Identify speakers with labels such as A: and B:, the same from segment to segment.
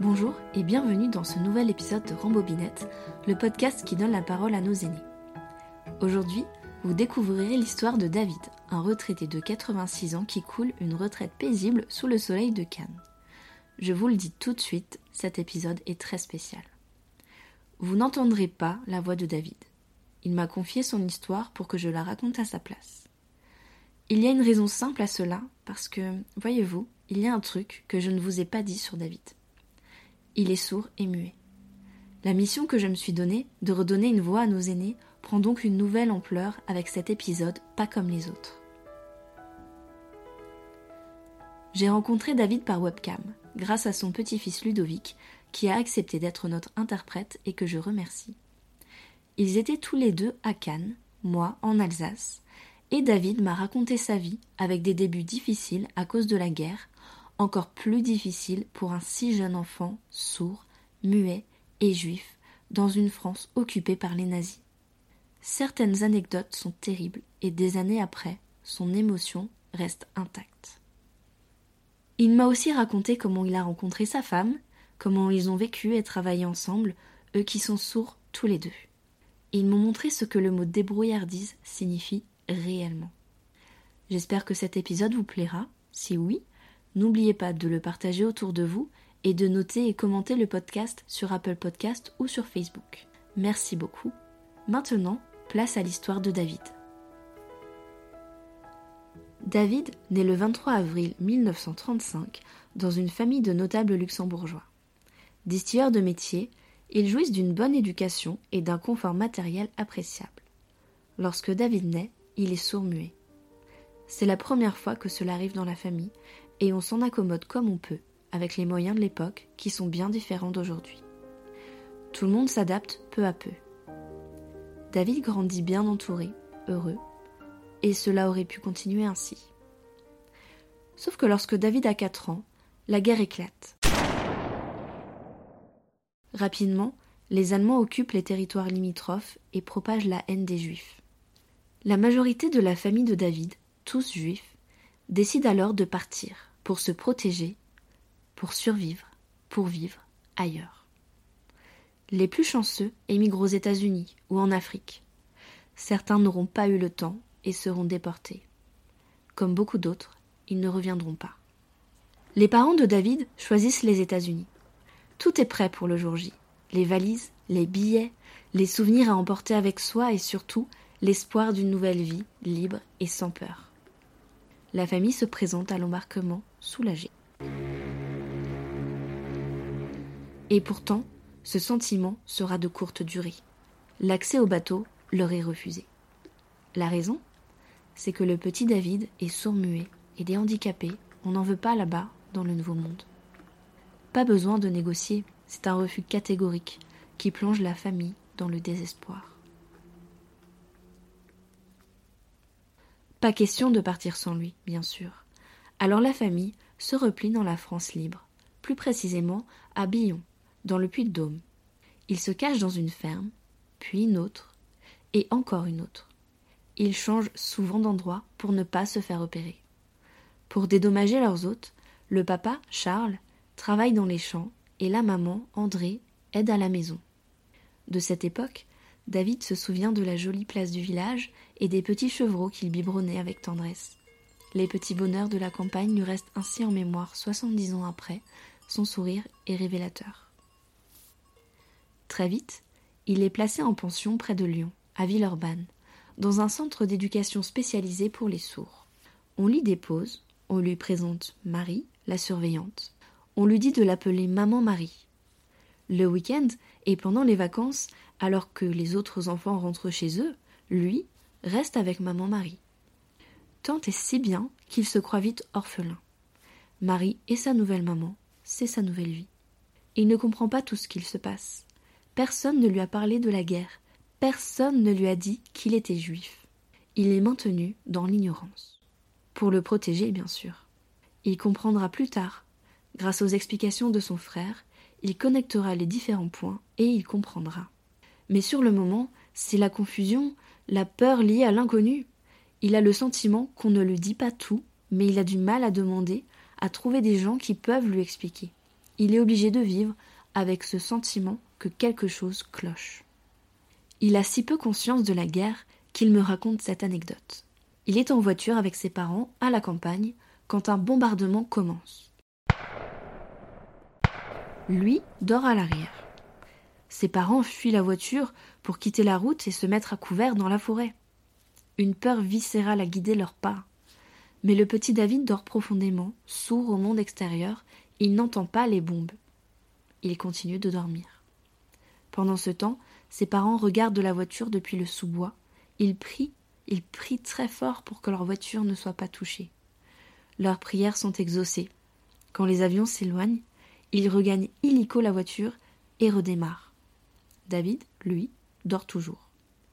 A: Bonjour et bienvenue dans ce nouvel épisode de Rambobinette, le podcast qui donne la parole à nos aînés. Aujourd'hui, vous découvrirez l'histoire de David, un retraité de 86 ans qui coule une retraite paisible sous le soleil de Cannes. Je vous le dis tout de suite, cet épisode est très spécial. Vous n'entendrez pas la voix de David. Il m'a confié son histoire pour que je la raconte à sa place. Il y a une raison simple à cela, parce que, voyez-vous, il y a un truc que je ne vous ai pas dit sur David il est sourd et muet. La mission que je me suis donnée, de redonner une voix à nos aînés, prend donc une nouvelle ampleur avec cet épisode pas comme les autres. J'ai rencontré David par webcam, grâce à son petit-fils Ludovic, qui a accepté d'être notre interprète et que je remercie. Ils étaient tous les deux à Cannes, moi en Alsace, et David m'a raconté sa vie avec des débuts difficiles à cause de la guerre, encore plus difficile pour un si jeune enfant sourd, muet et juif dans une France occupée par les nazis. Certaines anecdotes sont terribles et des années après, son émotion reste intacte. Il m'a aussi raconté comment il a rencontré sa femme, comment ils ont vécu et travaillé ensemble, eux qui sont sourds tous les deux. Ils m'ont montré ce que le mot débrouillardise signifie réellement. J'espère que cet épisode vous plaira. Si oui, N'oubliez pas de le partager autour de vous et de noter et commenter le podcast sur Apple Podcast ou sur Facebook. Merci beaucoup. Maintenant, place à l'histoire de David. David naît le 23 avril 1935 dans une famille de notables luxembourgeois. Distilleurs de métier, ils jouissent d'une bonne éducation et d'un confort matériel appréciable. Lorsque David naît, il est sourd-muet. C'est la première fois que cela arrive dans la famille et on s'en accommode comme on peut, avec les moyens de l'époque qui sont bien différents d'aujourd'hui. Tout le monde s'adapte peu à peu. David grandit bien entouré, heureux, et cela aurait pu continuer ainsi. Sauf que lorsque David a 4 ans, la guerre éclate. Rapidement, les Allemands occupent les territoires limitrophes et propagent la haine des Juifs. La majorité de la famille de David, tous juifs, décide alors de partir pour se protéger, pour survivre, pour vivre ailleurs. Les plus chanceux émigrent aux États-Unis ou en Afrique. Certains n'auront pas eu le temps et seront déportés. Comme beaucoup d'autres, ils ne reviendront pas. Les parents de David choisissent les États-Unis. Tout est prêt pour le jour J. Les valises, les billets, les souvenirs à emporter avec soi et surtout l'espoir d'une nouvelle vie libre et sans peur. La famille se présente à l'embarquement soulagée. Et pourtant, ce sentiment sera de courte durée. L'accès au bateau leur est refusé. La raison? C'est que le petit David est sourd-muet et des handicapés, on n'en veut pas là-bas, dans le Nouveau Monde. Pas besoin de négocier, c'est un refus catégorique qui plonge la famille dans le désespoir. Pas question de partir sans lui, bien sûr. Alors la famille se replie dans la France libre, plus précisément à Billon, dans le Puy-de-Dôme. Ils se cachent dans une ferme, puis une autre, et encore une autre. Ils changent souvent d'endroit pour ne pas se faire opérer. Pour dédommager leurs hôtes, le papa, Charles, travaille dans les champs et la maman, André, aide à la maison. De cette époque, David se souvient de la jolie place du village et des petits chevreaux qu'il biberonnait avec tendresse. Les petits bonheurs de la campagne lui restent ainsi en mémoire soixante-dix ans après, son sourire est révélateur. Très vite, il est placé en pension près de Lyon, à Villeurbanne, dans un centre d'éducation spécialisé pour les sourds. On l'y dépose, on lui présente Marie, la surveillante. On lui dit de l'appeler Maman Marie. Le week-end et pendant les vacances, alors que les autres enfants rentrent chez eux, lui reste avec maman Marie. Tant et si bien qu'il se croit vite orphelin. Marie est sa nouvelle maman, c'est sa nouvelle vie. Il ne comprend pas tout ce qu'il se passe. Personne ne lui a parlé de la guerre, personne ne lui a dit qu'il était juif. Il est maintenu dans l'ignorance. Pour le protéger, bien sûr. Il comprendra plus tard, grâce aux explications de son frère, il connectera les différents points et il comprendra. Mais sur le moment, c'est la confusion, la peur liée à l'inconnu. Il a le sentiment qu'on ne lui dit pas tout, mais il a du mal à demander, à trouver des gens qui peuvent lui expliquer. Il est obligé de vivre avec ce sentiment que quelque chose cloche. Il a si peu conscience de la guerre qu'il me raconte cette anecdote. Il est en voiture avec ses parents à la campagne quand un bombardement commence. Lui dort à l'arrière. Ses parents fuient la voiture pour quitter la route et se mettre à couvert dans la forêt. Une peur viscérale a guidé leurs pas. Mais le petit David dort profondément, sourd au monde extérieur, il n'entend pas les bombes. Il continue de dormir. Pendant ce temps, ses parents regardent la voiture depuis le sous-bois. Ils prient, ils prient très fort pour que leur voiture ne soit pas touchée. Leurs prières sont exaucées. Quand les avions s'éloignent, ils regagnent illico la voiture et redémarrent. David, lui, dort toujours.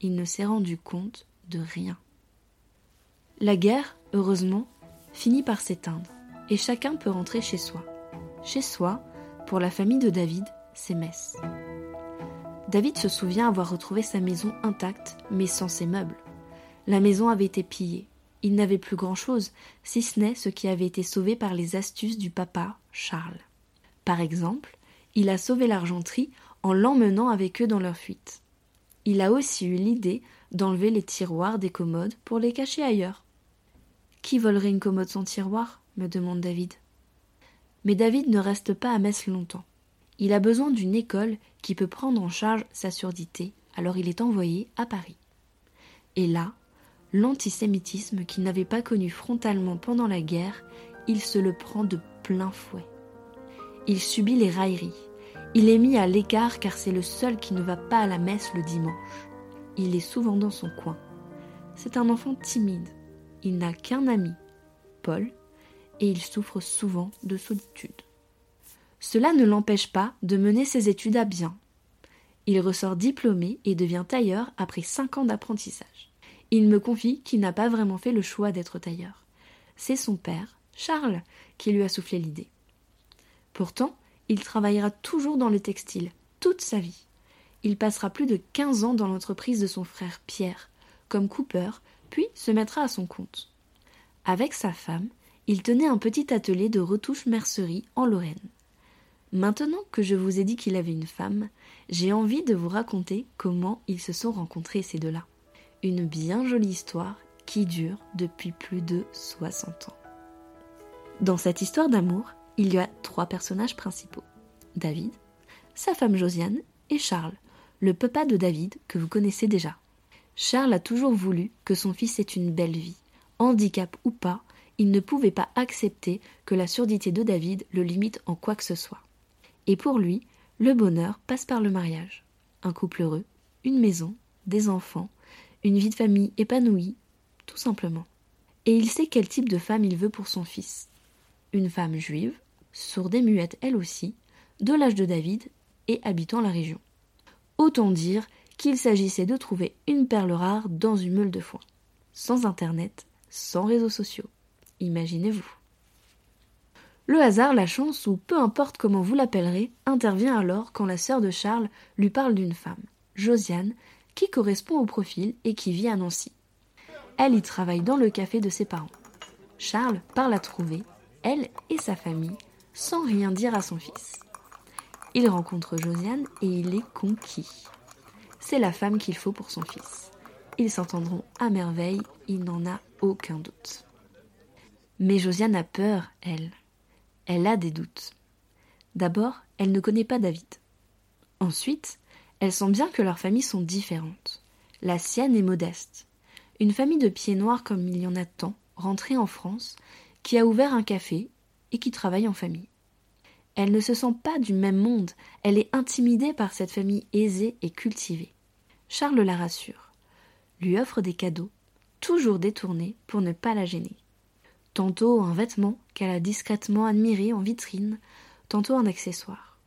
A: Il ne s'est rendu compte de rien. La guerre, heureusement, finit par s'éteindre et chacun peut rentrer chez soi. Chez soi, pour la famille de David, c'est Metz. David se souvient avoir retrouvé sa maison intacte, mais sans ses meubles. La maison avait été pillée. Il n'avait plus grand-chose, si ce n'est ce qui avait été sauvé par les astuces du papa, Charles. Par exemple, il a sauvé l'argenterie en l'emmenant avec eux dans leur fuite. Il a aussi eu l'idée d'enlever les tiroirs des commodes pour les cacher ailleurs. Qui volerait une commode sans tiroir? me demande David. Mais David ne reste pas à Metz longtemps. Il a besoin d'une école qui peut prendre en charge sa surdité, alors il est envoyé à Paris. Et là, l'antisémitisme qu'il n'avait pas connu frontalement pendant la guerre, il se le prend de plein fouet. Il subit les railleries. Il est mis à l'écart car c'est le seul qui ne va pas à la messe le dimanche. Il est souvent dans son coin. C'est un enfant timide. Il n'a qu'un ami, Paul, et il souffre souvent de solitude. Cela ne l'empêche pas de mener ses études à bien. Il ressort diplômé et devient tailleur après cinq ans d'apprentissage. Il me confie qu'il n'a pas vraiment fait le choix d'être tailleur. C'est son père, Charles, qui lui a soufflé l'idée. Pourtant, il travaillera toujours dans le textile, toute sa vie. Il passera plus de quinze ans dans l'entreprise de son frère Pierre, comme coupeur, puis se mettra à son compte. Avec sa femme, il tenait un petit atelier de retouche-mercerie en Lorraine. Maintenant que je vous ai dit qu'il avait une femme, j'ai envie de vous raconter comment ils se sont rencontrés ces deux-là. Une bien jolie histoire qui dure depuis plus de 60 ans. Dans cette histoire d'amour, il y a trois personnages principaux. David, sa femme Josiane et Charles, le papa de David que vous connaissez déjà. Charles a toujours voulu que son fils ait une belle vie. Handicap ou pas, il ne pouvait pas accepter que la surdité de David le limite en quoi que ce soit. Et pour lui, le bonheur passe par le mariage. Un couple heureux, une maison, des enfants, une vie de famille épanouie, tout simplement. Et il sait quel type de femme il veut pour son fils. Une femme juive, sourde et muette elle aussi, de l'âge de David et habitant la région. Autant dire qu'il s'agissait de trouver une perle rare dans une meule de foin. Sans internet, sans réseaux sociaux. Imaginez-vous. Le hasard, la chance, ou peu importe comment vous l'appellerez, intervient alors quand la sœur de Charles lui parle d'une femme, Josiane, qui correspond au profil et qui vit à Nancy. Elle y travaille dans le café de ses parents. Charles part la trouver, elle et sa famille, sans rien dire à son fils. Il rencontre Josiane et il est conquis. C'est la femme qu'il faut pour son fils. Ils s'entendront à merveille, il n'en a aucun doute. Mais Josiane a peur, elle. Elle a des doutes. D'abord, elle ne connaît pas David. Ensuite, elle sent bien que leurs familles sont différentes. La sienne est modeste. Une famille de pieds noirs comme il y en a tant, rentrée en France, qui a ouvert un café et qui travaille en famille. Elle ne se sent pas du même monde, elle est intimidée par cette famille aisée et cultivée. Charles la rassure, lui offre des cadeaux, toujours détournés pour ne pas la gêner tantôt un vêtement qu'elle a discrètement admiré en vitrine, tantôt un accessoire.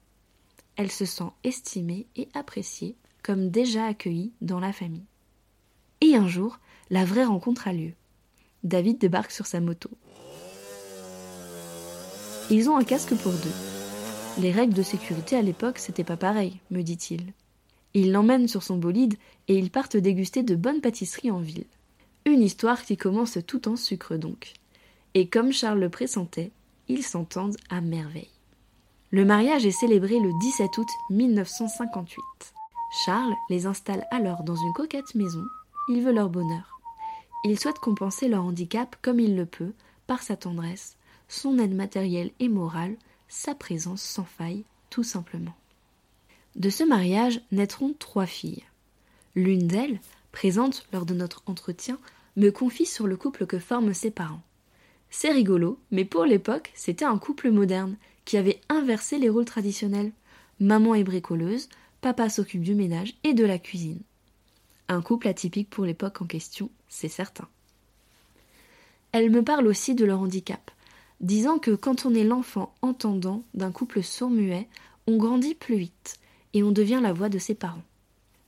A: Elle se sent estimée et appréciée, comme déjà accueillie dans la famille. Et un jour, la vraie rencontre a lieu. David débarque sur sa moto. Ils ont un casque pour deux. Les règles de sécurité à l'époque, c'était pas pareil, me dit-il. Il l'emmène sur son bolide et ils partent déguster de bonnes pâtisseries en ville. Une histoire qui commence tout en sucre donc. Et comme Charles le pressentait, ils s'entendent à merveille. Le mariage est célébré le 17 août 1958. Charles les installe alors dans une coquette maison. Il veut leur bonheur. Il souhaite compenser leur handicap comme il le peut, par sa tendresse, son aide matérielle et morale, sa présence sans faille, tout simplement. De ce mariage naîtront trois filles. L'une d'elles, présente lors de notre entretien, me confie sur le couple que forment ses parents. C'est rigolo, mais pour l'époque, c'était un couple moderne qui avait inversé les rôles traditionnels. Maman est bricoleuse, papa s'occupe du ménage et de la cuisine. Un couple atypique pour l'époque en question, c'est certain. Elle me parle aussi de leur handicap, disant que quand on est l'enfant entendant d'un couple sourd-muet, on grandit plus vite et on devient la voix de ses parents.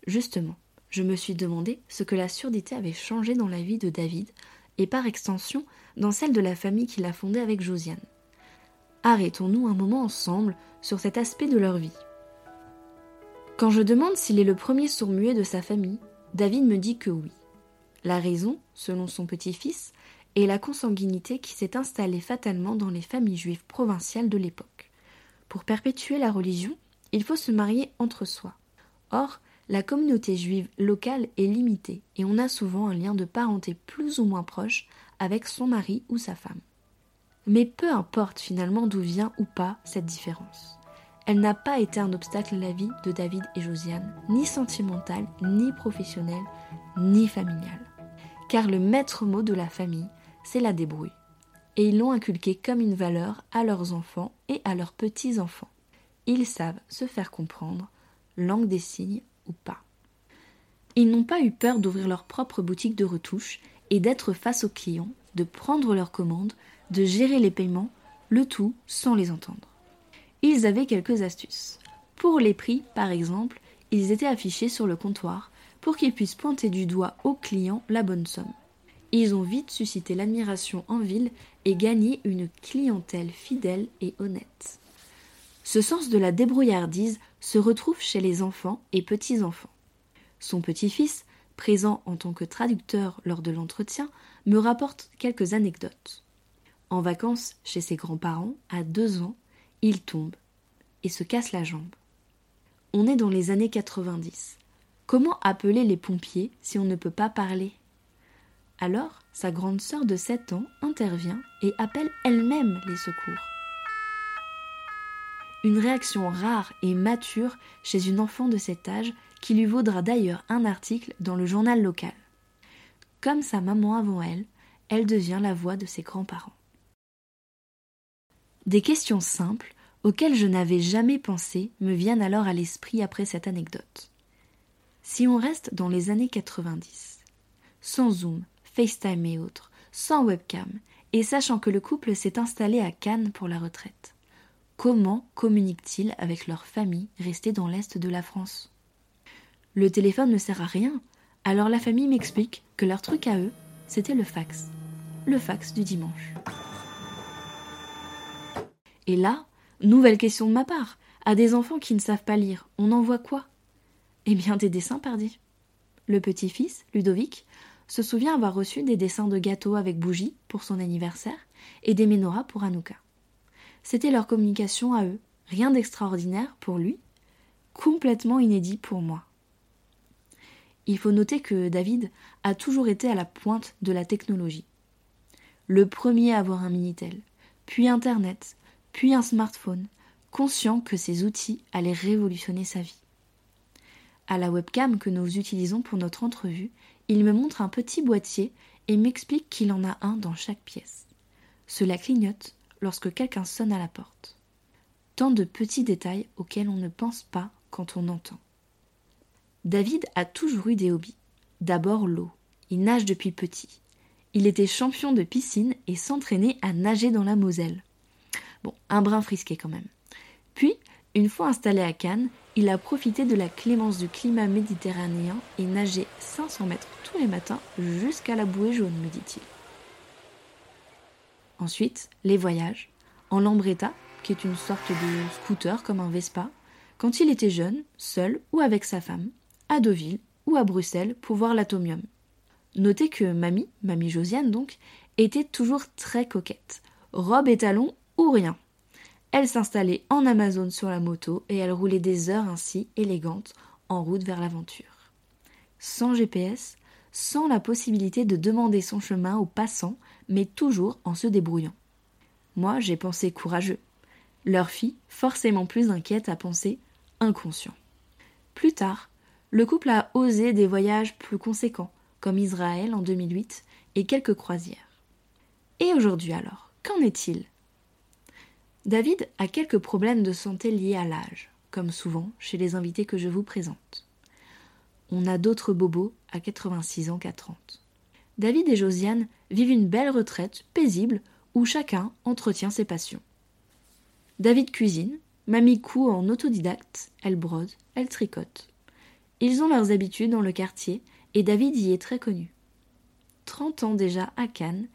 A: Justement, je me suis demandé ce que la surdité avait changé dans la vie de David et par extension dans celle de la famille qu'il a fondée avec Josiane. Arrêtons-nous un moment ensemble sur cet aspect de leur vie. Quand je demande s'il est le premier sourd-muet de sa famille, David me dit que oui. La raison, selon son petit-fils, est la consanguinité qui s'est installée fatalement dans les familles juives provinciales de l'époque. Pour perpétuer la religion, il faut se marier entre soi. Or, la communauté juive locale est limitée et on a souvent un lien de parenté plus ou moins proche avec son mari ou sa femme. Mais peu importe finalement d'où vient ou pas cette différence. Elle n'a pas été un obstacle à la vie de David et Josiane, ni sentimentale, ni professionnelle, ni familiale. Car le maître mot de la famille, c'est la débrouille. Et ils l'ont inculqué comme une valeur à leurs enfants et à leurs petits-enfants. Ils savent se faire comprendre, langue des signes ou pas. Ils n'ont pas eu peur d'ouvrir leur propre boutique de retouches et d'être face aux clients, de prendre leurs commandes, de gérer les paiements, le tout sans les entendre. Ils avaient quelques astuces. Pour les prix, par exemple, ils étaient affichés sur le comptoir pour qu'ils puissent pointer du doigt aux clients la bonne somme. Ils ont vite suscité l'admiration en ville et gagné une clientèle fidèle et honnête. Ce sens de la débrouillardise se retrouve chez les enfants et petits-enfants. Son petit-fils, présent en tant que traducteur lors de l'entretien, me rapporte quelques anecdotes. En vacances chez ses grands-parents, à deux ans, il tombe et se casse la jambe. On est dans les années 90. Comment appeler les pompiers si on ne peut pas parler? Alors, sa grande sœur de 7 ans intervient et appelle elle-même les secours une réaction rare et mature chez une enfant de cet âge qui lui vaudra d'ailleurs un article dans le journal local. Comme sa maman avant elle, elle devient la voix de ses grands-parents. Des questions simples auxquelles je n'avais jamais pensé me viennent alors à l'esprit après cette anecdote. Si on reste dans les années 90, sans Zoom, FaceTime et autres, sans webcam, et sachant que le couple s'est installé à Cannes pour la retraite, Comment communiquent-ils avec leur famille restée dans l'Est de la France? Le téléphone ne sert à rien, alors la famille m'explique que leur truc à eux, c'était le fax. Le fax du dimanche. Et là, nouvelle question de ma part. À des enfants qui ne savent pas lire, on envoie quoi? Eh bien, des dessins, pardi. Le petit-fils, Ludovic, se souvient avoir reçu des dessins de gâteaux avec bougies pour son anniversaire et des menorahs pour Hanouka. C'était leur communication à eux. Rien d'extraordinaire pour lui, complètement inédit pour moi. Il faut noter que David a toujours été à la pointe de la technologie. Le premier à avoir un Minitel, puis Internet, puis un smartphone, conscient que ces outils allaient révolutionner sa vie. À la webcam que nous utilisons pour notre entrevue, il me montre un petit boîtier et m'explique qu'il en a un dans chaque pièce. Cela clignote, lorsque quelqu'un sonne à la porte. Tant de petits détails auxquels on ne pense pas quand on entend. David a toujours eu des hobbies. D'abord l'eau. Il nage depuis petit. Il était champion de piscine et s'entraînait à nager dans la Moselle. Bon, un brin frisqué quand même. Puis, une fois installé à Cannes, il a profité de la clémence du climat méditerranéen et nageait 500 mètres tous les matins jusqu'à la bouée jaune, me dit-il. Ensuite, les voyages. En Lambretta, qui est une sorte de scooter comme un Vespa, quand il était jeune, seul ou avec sa femme, à Deauville ou à Bruxelles pour voir l'atomium. Notez que mamie, mamie Josiane donc, était toujours très coquette. Robe et talons ou rien. Elle s'installait en Amazon sur la moto et elle roulait des heures ainsi élégantes en route vers l'aventure. Sans GPS, sans la possibilité de demander son chemin aux passants, mais toujours en se débrouillant. Moi, j'ai pensé courageux. Leur fille, forcément plus inquiète, a pensé inconscient. Plus tard, le couple a osé des voyages plus conséquents, comme Israël en 2008 et quelques croisières. Et aujourd'hui alors, qu'en est-il? David a quelques problèmes de santé liés à l'âge, comme souvent chez les invités que je vous présente. On a d'autres bobos à 86 ans qu'à 30. David et Josiane vivent une belle retraite paisible où chacun entretient ses passions. David cuisine, mamie coud en autodidacte, elle brode, elle tricote. Ils ont leurs habitudes dans le quartier et David y est très connu. Trente ans déjà à Cannes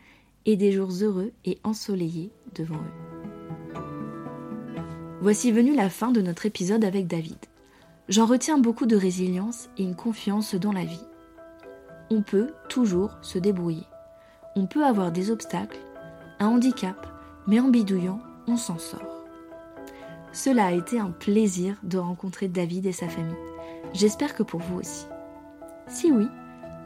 A: et des jours heureux et ensoleillés devant eux. Voici venue la fin de notre épisode avec David. J'en retiens beaucoup de résilience et une confiance dans la vie. On peut toujours se débrouiller. On peut avoir des obstacles, un handicap, mais en bidouillant, on s'en sort. Cela a été un plaisir de rencontrer David et sa famille. J'espère que pour vous aussi. Si oui,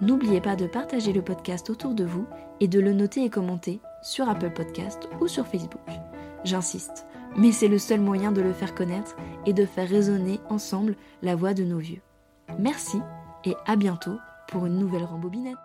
A: n'oubliez pas de partager le podcast autour de vous et de le noter et commenter sur Apple Podcast ou sur Facebook. J'insiste, mais c'est le seul moyen de le faire connaître et de faire résonner ensemble la voix de nos vieux. Merci et à bientôt pour une nouvelle rembobinette.